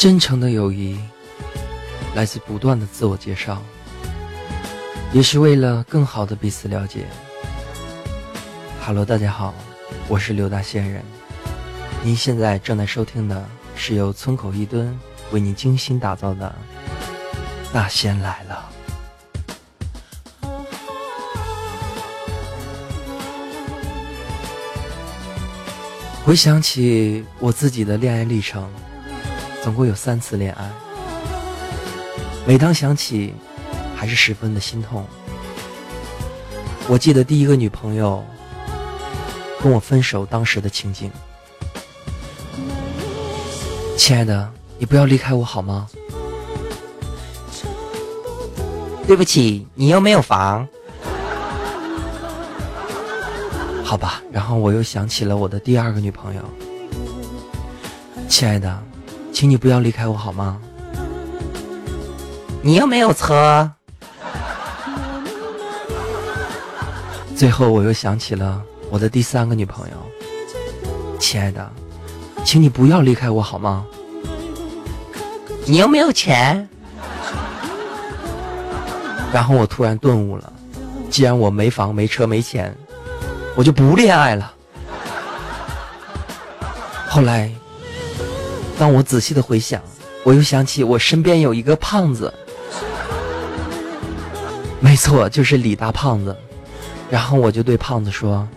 真诚的友谊来自不断的自我介绍，也是为了更好的彼此了解。Hello，大家好，我是刘大仙人。您现在正在收听的是由村口一蹲为您精心打造的《大仙来了》。回想起我自己的恋爱历程。总共有三次恋爱，每当想起，还是十分的心痛。我记得第一个女朋友跟我分手当时的情景。亲爱的，你不要离开我好吗？对不起，你又没有房。好吧，然后我又想起了我的第二个女朋友。亲爱的。请你不要离开我好吗？你又没有车。最后我又想起了我的第三个女朋友。亲爱的，请你不要离开我好吗？你又没有钱。然后我突然顿悟了，既然我没房没车没钱，我就不恋爱了。后来。当我仔细的回想，我又想起我身边有一个胖子，没错，就是李大胖子。然后我就对胖子说：“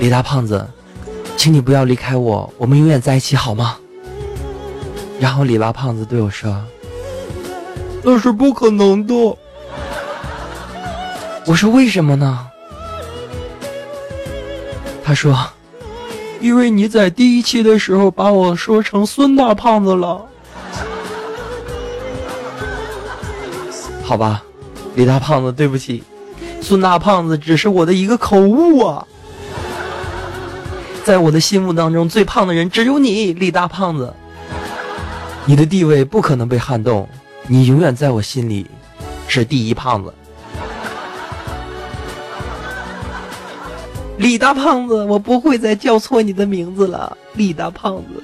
李大胖子，请你不要离开我，我们永远在一起好吗？”然后李大胖子对我说：“那是不可能的。”我说：“为什么呢？”他说。因为你在第一期的时候把我说成孙大胖子了，好吧，李大胖子，对不起，孙大胖子只是我的一个口误啊，在我的心目当中最胖的人只有你，李大胖子，你的地位不可能被撼动，你永远在我心里是第一胖子。李大胖子，我不会再叫错你的名字了，李大胖子。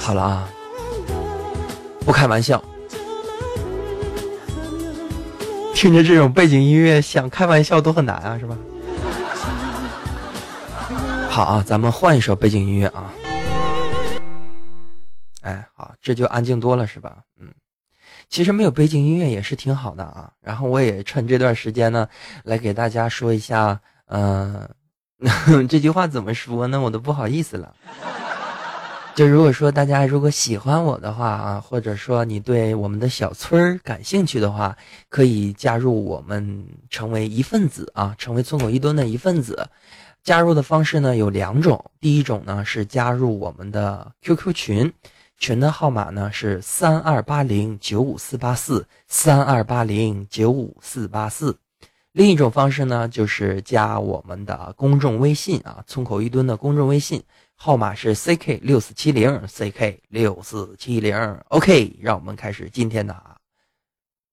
好了啊，不开玩笑。听着这种背景音乐，想开玩笑都很难啊，是吧？好啊，咱们换一首背景音乐啊。哎，好，这就安静多了，是吧？嗯。其实没有背景音乐也是挺好的啊。然后我也趁这段时间呢，来给大家说一下，嗯，这句话怎么说呢？我都不好意思了。就如果说大家如果喜欢我的话啊，或者说你对我们的小村儿感兴趣的话，可以加入我们，成为一份子啊，成为村口一吨的一份子。加入的方式呢有两种，第一种呢是加入我们的 QQ 群。群的号码呢是三二八零九五四八四三二八零九五四八四，另一种方式呢就是加我们的公众微信啊，村口一吨的公众微信号码是 ck 六四七零 ck 六四七零，OK，让我们开始今天的啊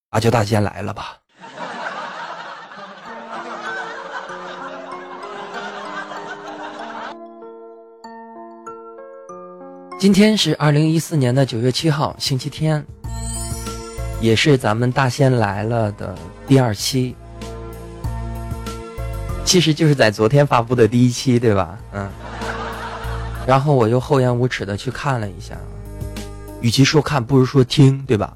阿娇大仙来了吧。今天是二零一四年的九月七号，星期天，也是咱们大仙来了的第二期，其实就是在昨天发布的第一期，对吧？嗯。然后我又厚颜无耻的去看了一下，与其说看，不如说听，对吧？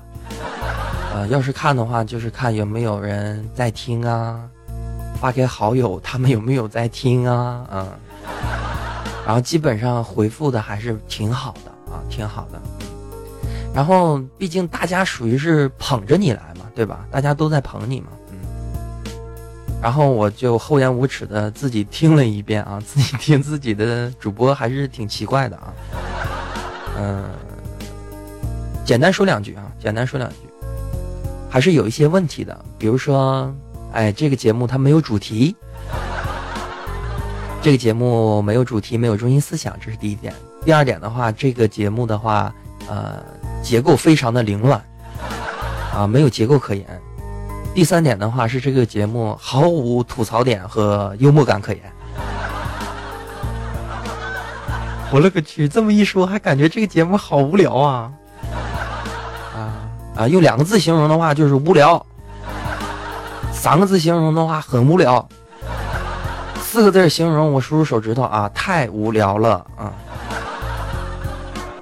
呃，要是看的话，就是看有没有人在听啊，发给好友，他们有没有在听啊？嗯。然后基本上回复的还是挺好的啊，挺好的。然后毕竟大家属于是捧着你来嘛，对吧？大家都在捧你嘛，嗯。然后我就厚颜无耻的自己听了一遍啊，自己听自己的主播还是挺奇怪的啊。嗯，简单说两句啊，简单说两句，还是有一些问题的。比如说，哎，这个节目它没有主题。这个节目没有主题，没有中心思想，这是第一点。第二点的话，这个节目的话，呃，结构非常的凌乱，啊，没有结构可言。第三点的话是这个节目毫无吐槽点和幽默感可言。我勒个去！这么一说，还感觉这个节目好无聊啊！啊啊！用两个字形容的话就是无聊，三个字形容的话很无聊，四个字形容我数数手指头啊，太无聊了啊！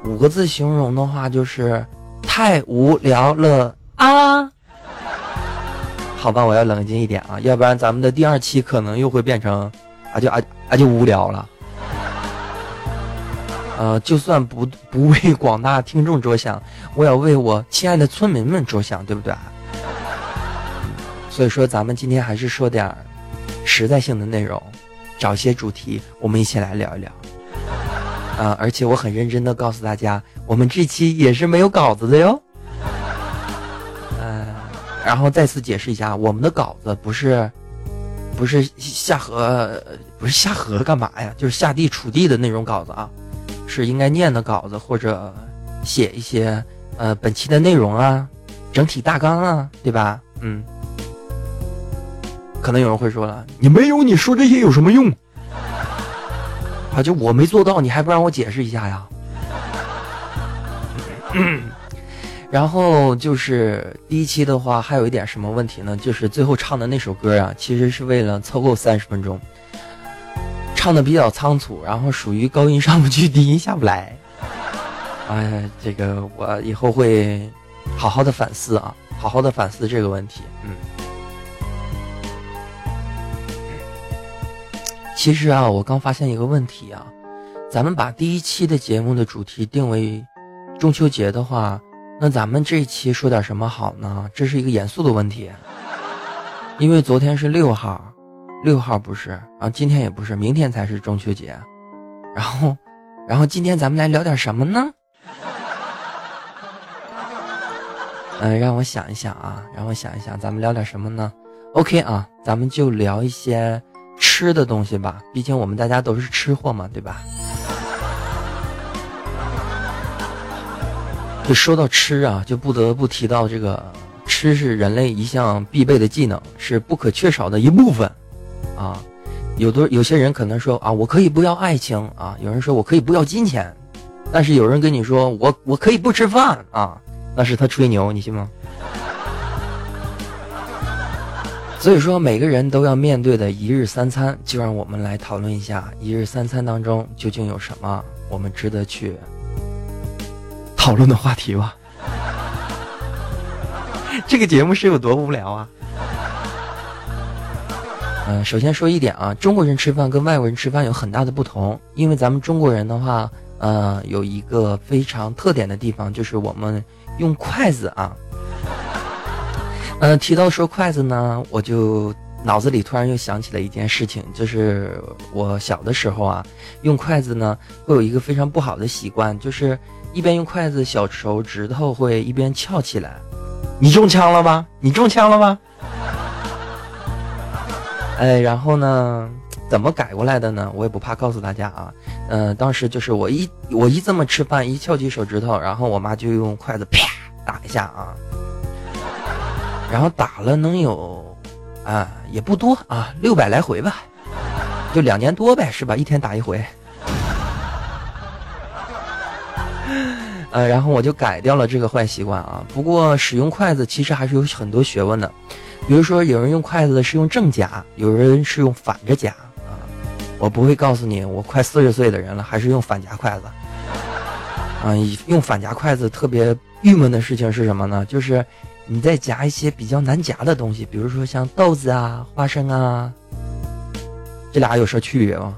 五个字形容的话就是太无聊了啊！好吧，我要冷静一点啊，要不然咱们的第二期可能又会变成啊就啊啊就无聊了。呃，就算不不为广大听众着想，我要为我亲爱的村民们着想，对不对？所以说，咱们今天还是说点实在性的内容，找一些主题，我们一起来聊一聊。啊，而且我很认真的告诉大家，我们这期也是没有稿子的哟。嗯，然后再次解释一下，我们的稿子不是不是下河，不是下河干嘛呀？就是下地锄地的那种稿子啊。是应该念的稿子，或者写一些呃本期的内容啊，整体大纲啊，对吧？嗯，可能有人会说了，你没有你说这些有什么用？啊，就我没做到，你还不让我解释一下呀？然后就是第一期的话，还有一点什么问题呢？就是最后唱的那首歌啊，其实是为了凑够三十分钟。唱的比较仓促，然后属于高音上不去，低音下不来。哎，这个我以后会好好的反思啊，好好的反思这个问题。嗯，其实啊，我刚发现一个问题啊，咱们把第一期的节目的主题定为中秋节的话，那咱们这一期说点什么好呢？这是一个严肃的问题，因为昨天是六号。六号不是啊，今天也不是，明天才是中秋节。然后，然后今天咱们来聊点什么呢？嗯，让我想一想啊，让我想一想，咱们聊点什么呢？OK 啊，咱们就聊一些吃的东西吧，毕竟我们大家都是吃货嘛，对吧？就说到吃啊，就不得不提到这个吃是人类一项必备的技能，是不可缺少的一部分。啊，有的有些人可能说啊，我可以不要爱情啊，有人说我可以不要金钱，但是有人跟你说我我可以不吃饭啊，那是他吹牛，你信吗？所以说每个人都要面对的一日三餐，就让我们来讨论一下一日三餐当中究竟有什么我们值得去讨论的话题吧。这个节目是有多无聊啊？嗯，首先说一点啊，中国人吃饭跟外国人吃饭有很大的不同，因为咱们中国人的话，呃，有一个非常特点的地方，就是我们用筷子啊。嗯，提到说筷子呢，我就脑子里突然又想起了一件事情，就是我小的时候啊，用筷子呢会有一个非常不好的习惯，就是一边用筷子，小手指头会一边翘起来。你中枪了吗？你中枪了吗？哎，然后呢，怎么改过来的呢？我也不怕告诉大家啊。嗯，当时就是我一我一这么吃饭，一翘起手指头，然后我妈就用筷子啪打一下啊。然后打了能有啊，也不多啊，六百来回吧，就两年多呗，是吧？一天打一回。呃，然后我就改掉了这个坏习惯啊。不过使用筷子其实还是有很多学问的。比如说，有人用筷子是用正夹，有人是用反着夹啊。我不会告诉你，我快四十岁的人了，还是用反夹筷子啊。用反夹筷子特别郁闷的事情是什么呢？就是你再夹一些比较难夹的东西，比如说像豆子啊、花生啊，这俩有啥区别吗？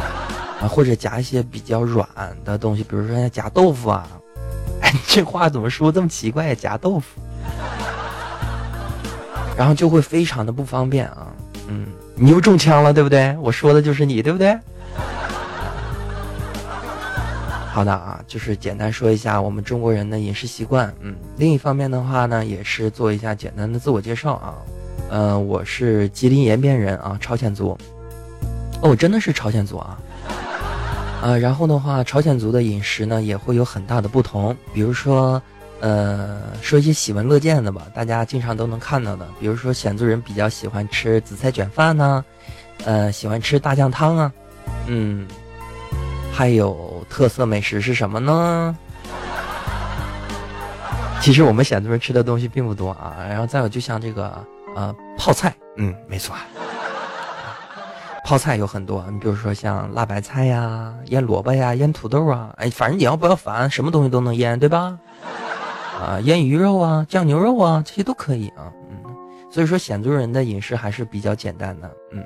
啊，或者夹一些比较软的东西，比如说像夹豆腐啊。哎，这话怎么说这么奇怪？夹豆腐。然后就会非常的不方便啊，嗯，你又中枪了，对不对？我说的就是你，对不对？好的啊，就是简单说一下我们中国人的饮食习惯，嗯，另一方面的话呢，也是做一下简单的自我介绍啊，呃，我是吉林延边人啊，朝鲜族，哦，我真的是朝鲜族啊，呃，然后的话，朝鲜族的饮食呢也会有很大的不同，比如说。呃，说一些喜闻乐见的吧，大家经常都能看到的，比如说鲜族人比较喜欢吃紫菜卷饭呢，呃，喜欢吃大酱汤啊，嗯，还有特色美食是什么呢？其实我们鲜族人吃的东西并不多啊，然后再有就像这个呃泡菜，嗯，没错，泡菜有很多，你比如说像辣白菜呀、腌萝卜呀、腌土豆啊，哎，反正你要不要烦，什么东西都能腌，对吧？啊，腌鱼肉啊、酱牛肉啊，这些都可以啊，嗯，所以说鲜族人的饮食还是比较简单的，嗯，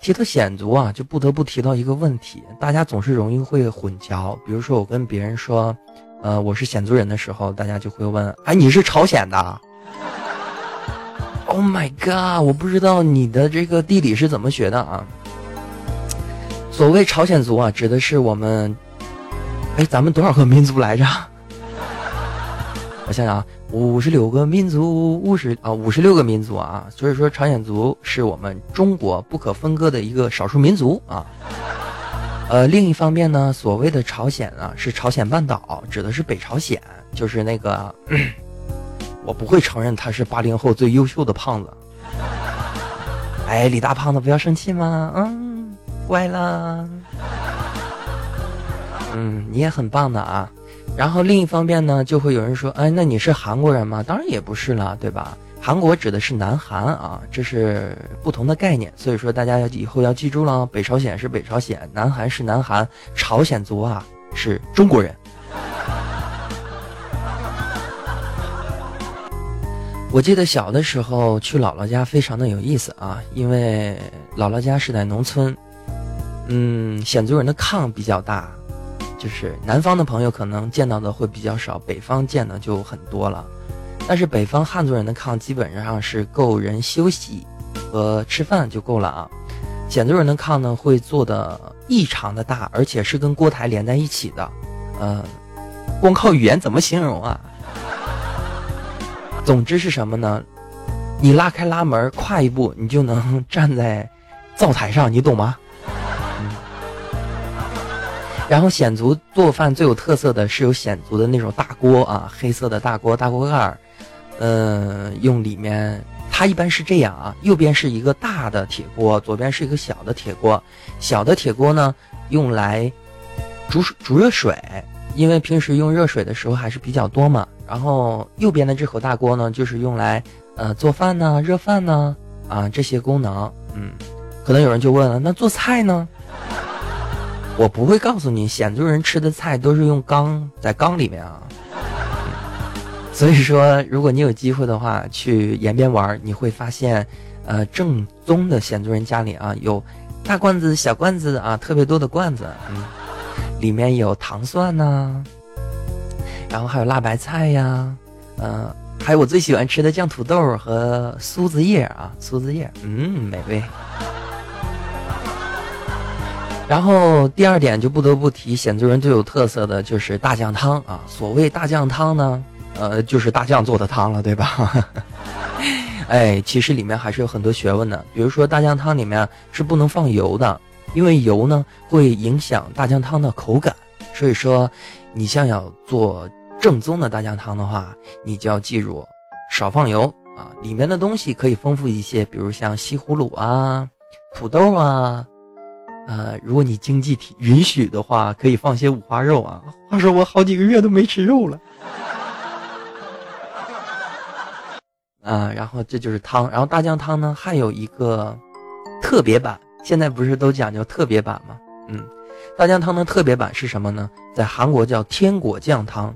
提到鲜族啊，就不得不提到一个问题，大家总是容易会混淆，比如说我跟别人说。呃，我是鲜族人的时候，大家就会问：哎，你是朝鲜的？Oh my god！我不知道你的这个地理是怎么学的啊？所谓朝鲜族啊，指的是我们，哎，咱们多少个民族来着？我想想啊，五十六个民族，五十啊，五十六个民族啊，所以说朝鲜族是我们中国不可分割的一个少数民族啊。呃，另一方面呢，所谓的朝鲜啊，是朝鲜半岛，指的是北朝鲜，就是那个，我不会承认他是八零后最优秀的胖子。哎，李大胖子不要生气嘛，嗯，乖了，嗯，你也很棒的啊。然后另一方面呢，就会有人说，哎，那你是韩国人吗？当然也不是了，对吧？韩国指的是南韩啊，这是不同的概念，所以说大家要以后要记住了，北朝鲜是北朝鲜，南韩是南韩，朝鲜族啊是中国人。我记得小的时候去姥姥家非常的有意思啊，因为姥姥家是在农村，嗯，鲜族人的炕比较大，就是南方的朋友可能见到的会比较少，北方见的就很多了。但是北方汉族人的炕基本上是够人休息和吃饭就够了啊，鲜族人的炕呢会做的异常的大，而且是跟锅台连在一起的，呃，光靠语言怎么形容啊？总之是什么呢？你拉开拉门，跨一步，你就能站在灶台上，你懂吗？然后鲜族做饭最有特色的是有鲜族的那种大锅啊，黑色的大锅，大锅盖儿。嗯，用里面，它一般是这样啊，右边是一个大的铁锅，左边是一个小的铁锅。小的铁锅呢，用来煮水煮热水，因为平时用热水的时候还是比较多嘛。然后右边的这口大锅呢，就是用来呃做饭呢、热饭呢啊这些功能。嗯，可能有人就问了，那做菜呢？我不会告诉你，鲜族人吃的菜都是用缸在缸里面啊。所以说，如果你有机会的话去延边玩，你会发现，呃，正宗的鲜族人家里啊，有大罐子、小罐子啊，特别多的罐子，嗯，里面有糖蒜呐，然后还有辣白菜呀，嗯，还有我最喜欢吃的酱土豆和苏子叶啊，苏子叶，嗯，美味。然后第二点就不得不提鲜族人最有特色的就是大酱汤啊，所谓大酱汤呢。呃，就是大酱做的汤了，对吧？哎，其实里面还是有很多学问的。比如说，大酱汤里面是不能放油的，因为油呢会影响大酱汤的口感。所以说，你想要做正宗的大酱汤的话，你就要记住少放油啊。里面的东西可以丰富一些，比如像西葫芦啊、土豆啊。呃，如果你经济体允许的话，可以放些五花肉啊。话说我好几个月都没吃肉了。啊，然后这就是汤，然后大酱汤呢还有一个特别版，现在不是都讲究特别版吗？嗯，大酱汤的特别版是什么呢？在韩国叫天果酱汤，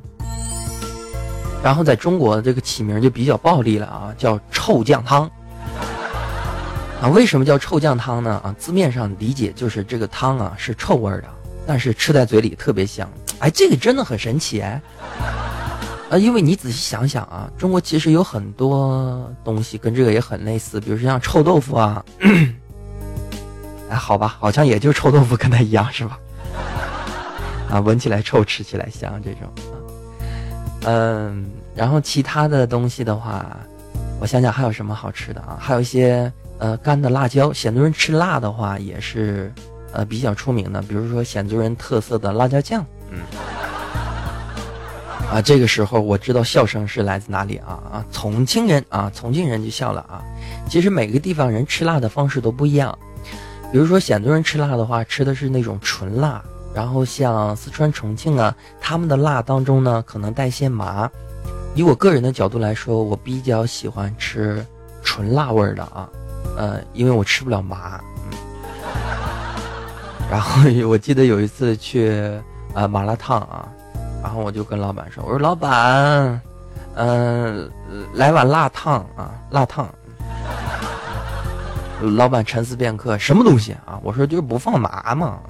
然后在中国这个起名就比较暴力了啊，叫臭酱汤。啊，为什么叫臭酱汤呢？啊，字面上理解就是这个汤啊是臭味的，但是吃在嘴里特别香。哎，这个真的很神奇哎。啊，因为你仔细想想啊，中国其实有很多东西跟这个也很类似，比如说像臭豆腐啊，哎，好吧，好像也就臭豆腐跟它一样是吧？啊，闻起来臭，吃起来香这种。嗯，然后其他的东西的话，我想想还有什么好吃的啊？还有一些呃干的辣椒，鲜族人吃辣的话也是呃比较出名的，比如说鲜族人特色的辣椒酱，嗯。啊，这个时候我知道笑声是来自哪里啊啊！重庆人啊，重庆人就笑了啊。其实每个地方人吃辣的方式都不一样，比如说鲜族人吃辣的话，吃的是那种纯辣然后像四川、重庆啊，他们的辣当中呢可能带些麻。以我个人的角度来说，我比较喜欢吃纯辣味儿的啊，呃，因为我吃不了麻。嗯。然后我记得有一次去啊麻辣烫啊，然后我就跟老板说：“我说老板，嗯，来碗辣烫啊，辣烫。”老板沉思片刻：“什么东西啊？”我说：“就是不放麻嘛。”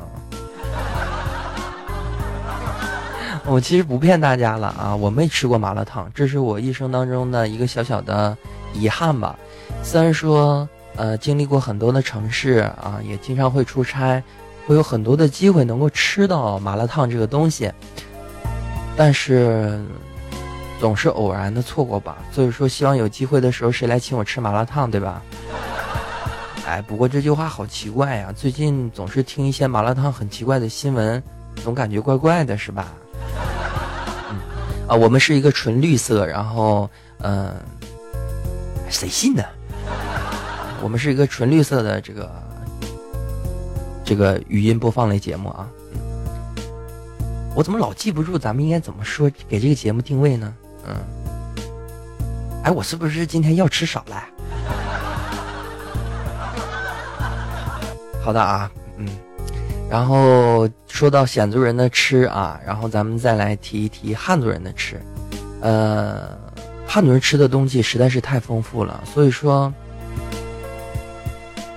我其实不骗大家了啊，我没吃过麻辣烫，这是我一生当中的一个小小的遗憾吧。虽然说，呃，经历过很多的城市啊，也经常会出差，会有很多的机会能够吃到麻辣烫这个东西，但是总是偶然的错过吧。所以说，希望有机会的时候，谁来请我吃麻辣烫，对吧？哎，不过这句话好奇怪呀，最近总是听一些麻辣烫很奇怪的新闻，总感觉怪怪的，是吧？啊，我们是一个纯绿色，然后，嗯，谁信呢？我们是一个纯绿色的这个这个语音播放类节目啊。我怎么老记不住咱们应该怎么说给这个节目定位呢？嗯，哎，我是不是今天要吃少了？好的啊，嗯。然后说到鲜族人的吃啊，然后咱们再来提一提汉族人的吃，呃，汉族人吃的东西实在是太丰富了，所以说，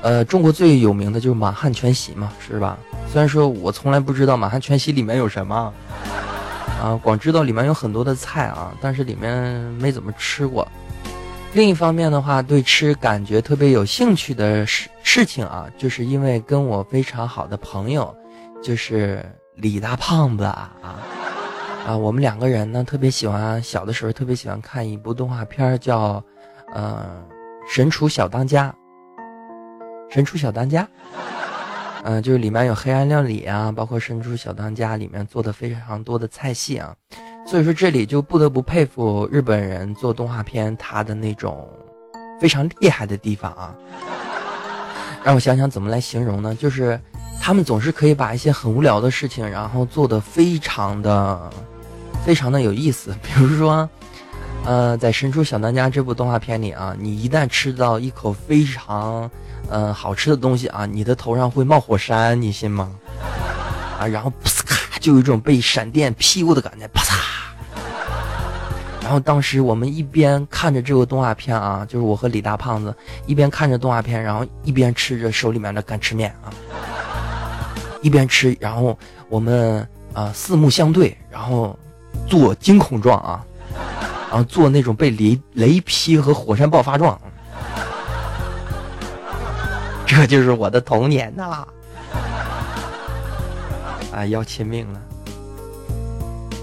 呃，中国最有名的就是满汉全席嘛，是吧？虽然说我从来不知道满汉全席里面有什么，啊，光知道里面有很多的菜啊，但是里面没怎么吃过。另一方面的话，对吃感觉特别有兴趣的事事情啊，就是因为跟我非常好的朋友，就是李大胖子啊啊，我们两个人呢特别喜欢，小的时候特别喜欢看一部动画片叫，呃，《神厨小当家》。神厨小当家，嗯，就是里面有黑暗料理啊，包括《神厨小当家》里面做的非常多的菜系啊。所以说，这里就不得不佩服日本人做动画片他的那种非常厉害的地方啊！让我想想怎么来形容呢？就是他们总是可以把一些很无聊的事情，然后做的非常的、非常的有意思。比如说，呃，在《神厨小当家》这部动画片里啊，你一旦吃到一口非常呃好吃的东西啊，你的头上会冒火山，你信吗？啊，然后咔，就有一种被闪电劈过的感觉，啪嚓。然后当时我们一边看着这个动画片啊，就是我和李大胖子一边看着动画片，然后一边吃着手里面的干吃面啊，一边吃，然后我们啊四目相对，然后做惊恐状啊，然后做那种被雷雷劈和火山爆发状，这就是我的童年呐！啊，要亲命了。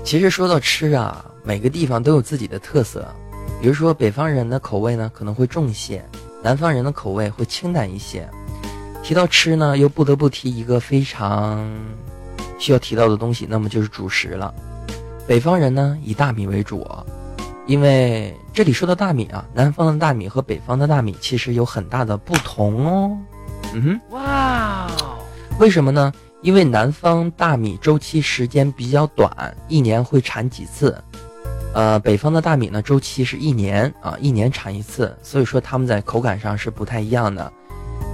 其实说到吃啊。每个地方都有自己的特色，比如说北方人的口味呢可能会重一些，南方人的口味会清淡一些。提到吃呢，又不得不提一个非常需要提到的东西，那么就是主食了。北方人呢以大米为主，因为这里说的大米啊，南方的大米和北方的大米其实有很大的不同哦。嗯哼，哇，为什么呢？因为南方大米周期时间比较短，一年会产几次。呃，北方的大米呢，周期是一年啊，一年产一次，所以说它们在口感上是不太一样的。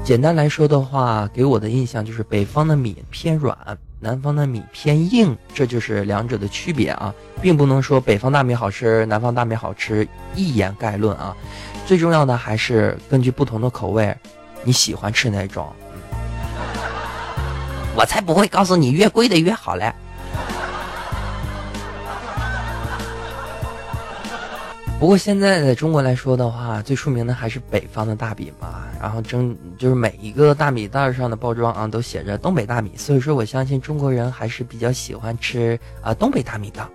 简单来说的话，给我的印象就是北方的米偏软，南方的米偏硬，这就是两者的区别啊，并不能说北方大米好吃，南方大米好吃，一言概论啊。最重要的还是根据不同的口味，你喜欢吃哪种？我才不会告诉你越贵的越好嘞。不过现在在中国来说的话，最出名的还是北方的大米嘛。然后真就是每一个大米袋上的包装啊，都写着东北大米。所以说我相信中国人还是比较喜欢吃啊东北大米的。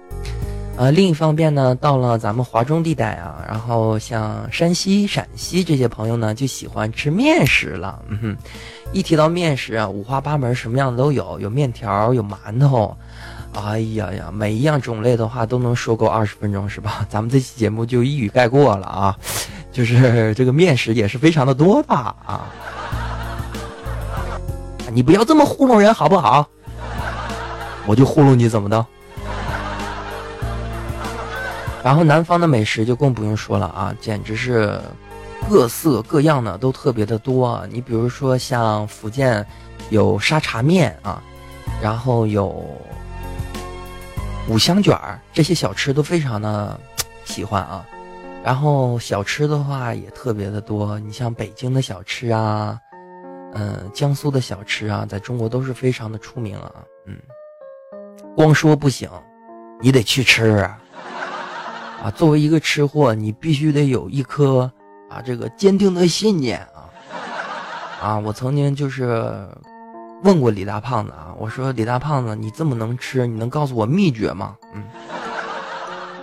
呃，另一方面呢，到了咱们华中地带啊，然后像山西、陕西这些朋友呢，就喜欢吃面食了。嗯哼，一提到面食啊，五花八门，什么样的都有，有面条，有馒头。哎呀呀，每一样种类的话都能说够二十分钟是吧？咱们这期节目就一语概括了啊，就是这个面食也是非常的多的啊。你不要这么糊弄人好不好？我就糊弄你怎么的？然后南方的美食就更不用说了啊，简直是各色各样的都特别的多。你比如说像福建有沙茶面啊，然后有五香卷儿，这些小吃都非常的喜欢啊。然后小吃的话也特别的多，你像北京的小吃啊，嗯，江苏的小吃啊，在中国都是非常的出名啊。嗯，光说不行，你得去吃啊。啊，作为一个吃货，你必须得有一颗啊这个坚定的信念啊！啊，我曾经就是问过李大胖子啊，我说李大胖子，你这么能吃，你能告诉我秘诀吗？嗯，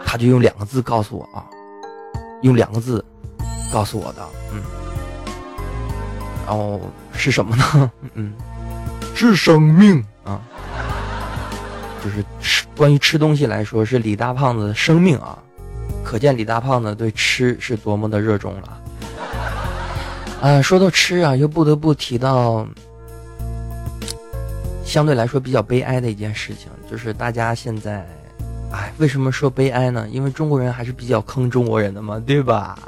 他就用两个字告诉我啊，用两个字告诉我的，嗯，然后是什么呢？嗯，是生命啊，就是吃关于吃东西来说，是李大胖子的生命啊。可见李大胖子对吃是多么的热衷了。啊，说到吃啊，又不得不提到相对来说比较悲哀的一件事情，就是大家现在，哎，为什么说悲哀呢？因为中国人还是比较坑中国人的嘛，对吧？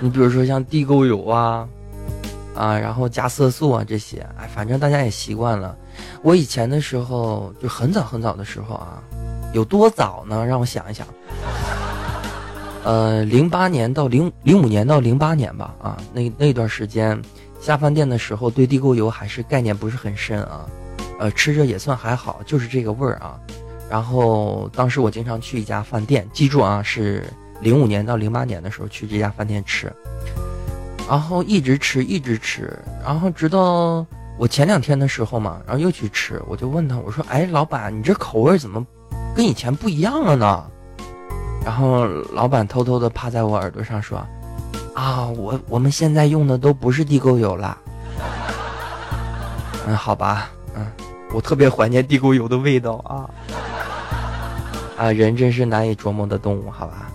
你比如说像地沟油啊，啊，然后加色素啊这些，哎，反正大家也习惯了。我以前的时候，就很早很早的时候啊。有多早呢？让我想一想。呃，零八年到零零五年到零八年吧，啊，那那段时间下饭店的时候，对地沟油还是概念不是很深啊，呃，吃着也算还好，就是这个味儿啊。然后当时我经常去一家饭店，记住啊，是零五年到零八年的时候去这家饭店吃，然后一直吃一直吃，然后直到我前两天的时候嘛，然后又去吃，我就问他，我说，哎，老板，你这口味怎么？跟以前不一样了呢，然后老板偷偷的趴在我耳朵上说：“啊，我我们现在用的都不是地沟油了。”嗯，好吧，嗯，我特别怀念地沟油的味道啊！啊，人真是难以琢磨的动物，好吧。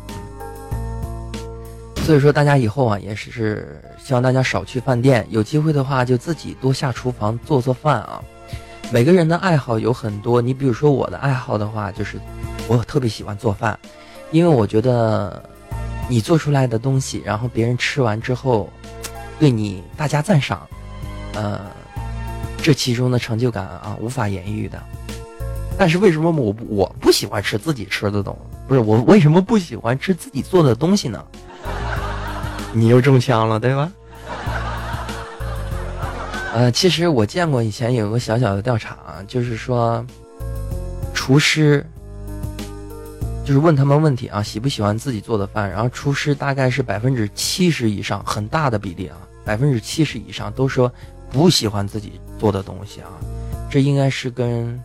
所以说，大家以后啊，也是希望大家少去饭店，有机会的话就自己多下厨房做做饭啊。每个人的爱好有很多，你比如说我的爱好的话，就是我特别喜欢做饭，因为我觉得你做出来的东西，然后别人吃完之后，对你大加赞赏，呃，这其中的成就感啊，无法言喻的。但是为什么我我不喜欢吃自己吃的东西？不是我为什么不喜欢吃自己做的东西呢？你又中枪了，对吧？呃，其实我见过以前有个小小的调查啊，就是说，厨师，就是问他们问题啊，喜不喜欢自己做的饭？然后厨师大概是百分之七十以上，很大的比例啊，百分之七十以上都说不喜欢自己做的东西啊。这应该是跟，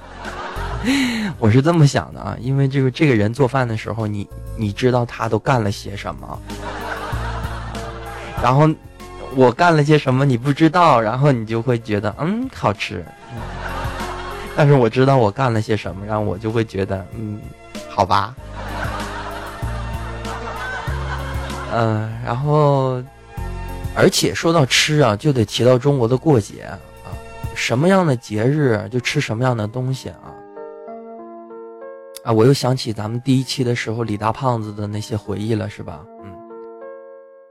我是这么想的啊，因为就是这个人做饭的时候，你你知道他都干了些什么，然后。我干了些什么你不知道，然后你就会觉得嗯好吃，但是我知道我干了些什么，然后我就会觉得嗯好吧，嗯，然后而且说到吃啊，就得提到中国的过节啊，什么样的节日就吃什么样的东西啊，啊，我又想起咱们第一期的时候李大胖子的那些回忆了，是吧？嗯，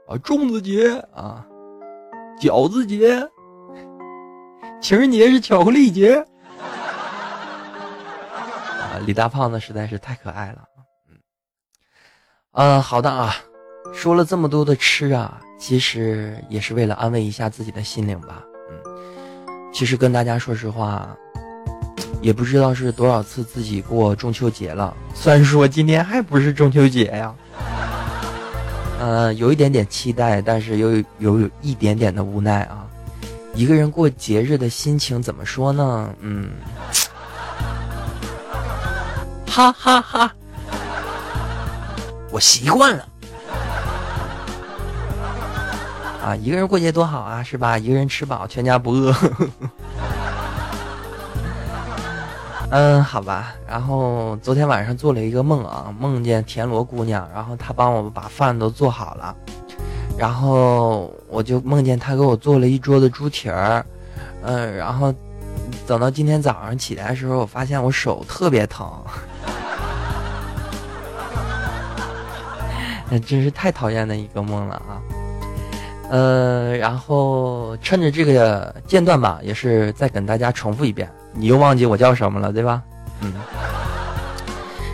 啊，粽子节啊。饺子节，情人节是巧克力节，啊，李大胖子实在是太可爱了，嗯，呃，好的啊，说了这么多的吃啊，其实也是为了安慰一下自己的心灵吧，嗯，其实跟大家说实话，也不知道是多少次自己过中秋节了，虽然说今天还不是中秋节呀。呃，有一点点期待，但是又有有一点点的无奈啊。一个人过节日的心情怎么说呢？嗯，哈哈哈，我习惯了。啊，一个人过节多好啊，是吧？一个人吃饱，全家不饿。嗯，好吧。然后昨天晚上做了一个梦啊，梦见田螺姑娘，然后她帮我把饭都做好了，然后我就梦见她给我做了一桌子猪蹄儿，嗯，然后等到今天早上起来的时候，我发现我手特别疼，那真是太讨厌的一个梦了啊！呃，然后趁着这个间断吧，也是再跟大家重复一遍，你又忘记我叫什么了，对吧？嗯。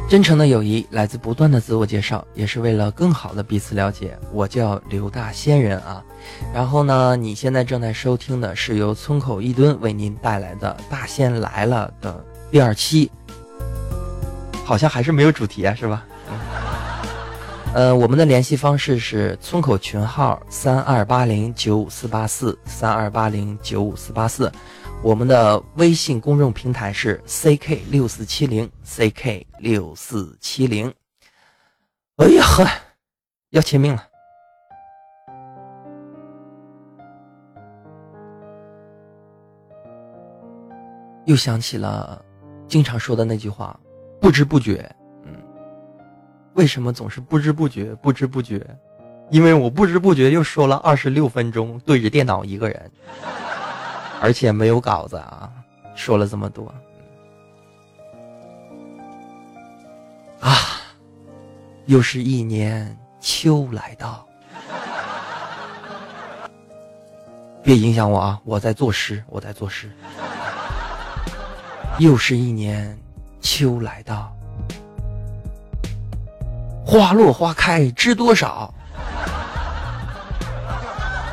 真诚的友谊来自不断的自我介绍，也是为了更好的彼此了解。我叫刘大仙人啊，然后呢，你现在正在收听的是由村口一吨为您带来的《大仙来了》的第二期，好像还是没有主题啊，是吧？呃，我们的联系方式是村口群号三二八零九五四八四三二八零九五四八四。我们的微信公众平台是 ck 六四七零 ck 六四七零。哎呀呵，要签命了！又想起了经常说的那句话：不知不觉。为什么总是不知不觉？不知不觉，因为我不知不觉又说了二十六分钟，对着电脑一个人。而且没有稿子啊，说了这么多，啊，又是一年秋来到，别影响我啊，我在作诗，我在作诗。又是一年秋来到，花落花开知多少？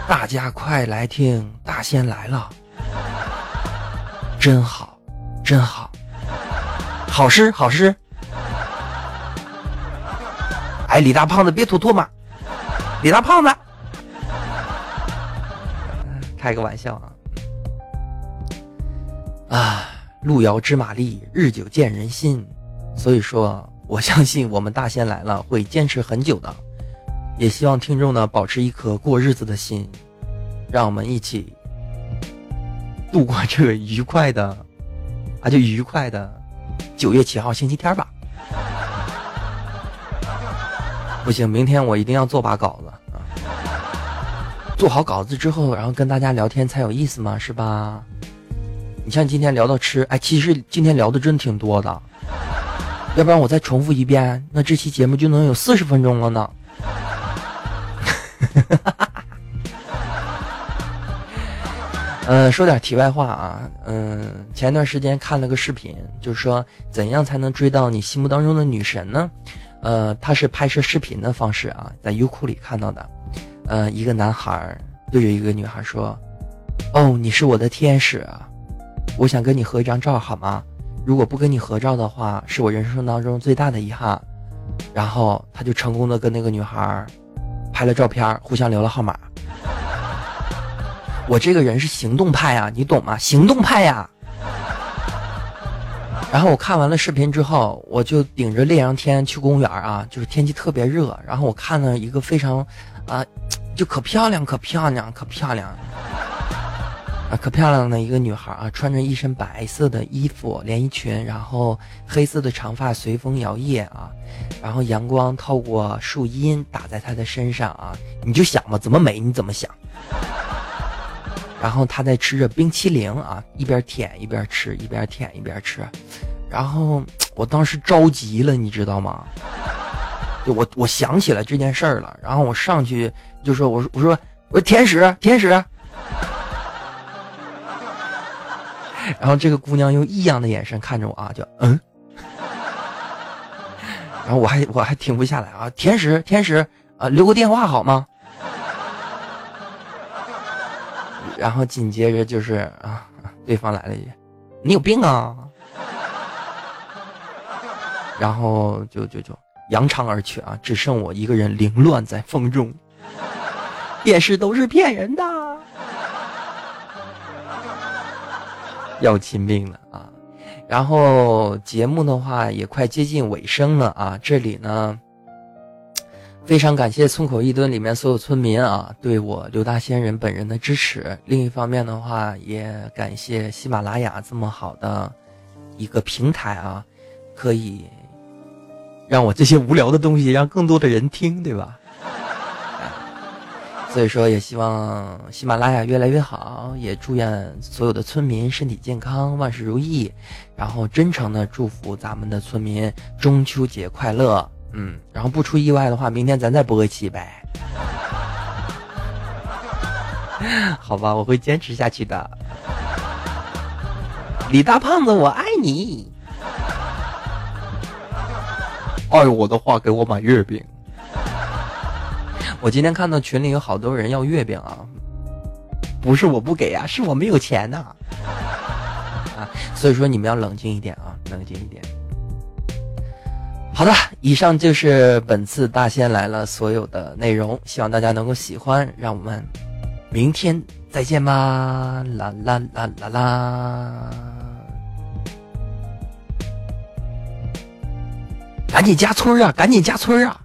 大家快来听，大仙来了。真好，真好，好诗好诗。哎，李大胖子别吐唾沫，李大胖子，开个玩笑啊。啊，路遥知马力，日久见人心。所以说，我相信我们大仙来了会坚持很久的，也希望听众呢保持一颗过日子的心，让我们一起。度过这个愉快的，啊，就愉快的九月七号星期天吧。不行，明天我一定要做把稿子啊！做好稿子之后，然后跟大家聊天才有意思嘛，是吧？你像今天聊到吃，哎，其实今天聊的真挺多的，要不然我再重复一遍，那这期节目就能有四十分钟了呢。嗯，说点题外话啊，嗯，前一段时间看了个视频，就是说怎样才能追到你心目当中的女神呢？呃，他是拍摄视频的方式啊，在优酷里看到的。呃，一个男孩对着一个女孩说：“哦，你是我的天使，我想跟你合一张照，好吗？如果不跟你合照的话，是我人生当中最大的遗憾。”然后他就成功的跟那个女孩拍了照片，互相留了号码。我这个人是行动派啊，你懂吗？行动派呀。然后我看完了视频之后，我就顶着烈阳天去公园啊，就是天气特别热。然后我看了一个非常，啊，就可漂亮，可漂亮，可漂亮，啊，可漂亮的一个女孩啊，穿着一身白色的衣服连衣裙，然后黑色的长发随风摇曳啊，然后阳光透过树荫打在她的身上啊，你就想吧，怎么美你怎么想。然后他在吃着冰淇淋啊，一边舔一边吃，一边舔一边吃。然后我当时着急了，你知道吗？就我我想起来这件事儿了。然后我上去就说：“我说我说我说天使天使。”然后这个姑娘用异样的眼神看着我啊，就嗯。然后我还我还停不下来啊，天使天使啊，留个电话好吗？然后紧接着就是啊，对方来了一句：“你有病啊！”然后就就就扬长而去啊，只剩我一个人凌乱在风中。电视都是骗人的，要亲命了啊！然后节目的话也快接近尾声了啊，这里呢。非常感谢村口一吨里面所有村民啊，对我刘大仙人本人的支持。另一方面的话，也感谢喜马拉雅这么好的一个平台啊，可以让我这些无聊的东西让更多的人听，对吧？所以说，也希望喜马拉雅越来越好，也祝愿所有的村民身体健康，万事如意。然后，真诚的祝福咱们的村民中秋节快乐。嗯，然后不出意外的话，明天咱再播一期呗。好吧，我会坚持下去的。李大胖子，我爱你。爱我的话，给我买月饼。我今天看到群里有好多人要月饼啊，不是我不给啊，是我没有钱呐。啊，所以说你们要冷静一点啊，冷静一点。好的，以上就是本次大仙来了所有的内容，希望大家能够喜欢。让我们明天再见吧，啦啦啦啦啦！赶紧加村啊，赶紧加村啊！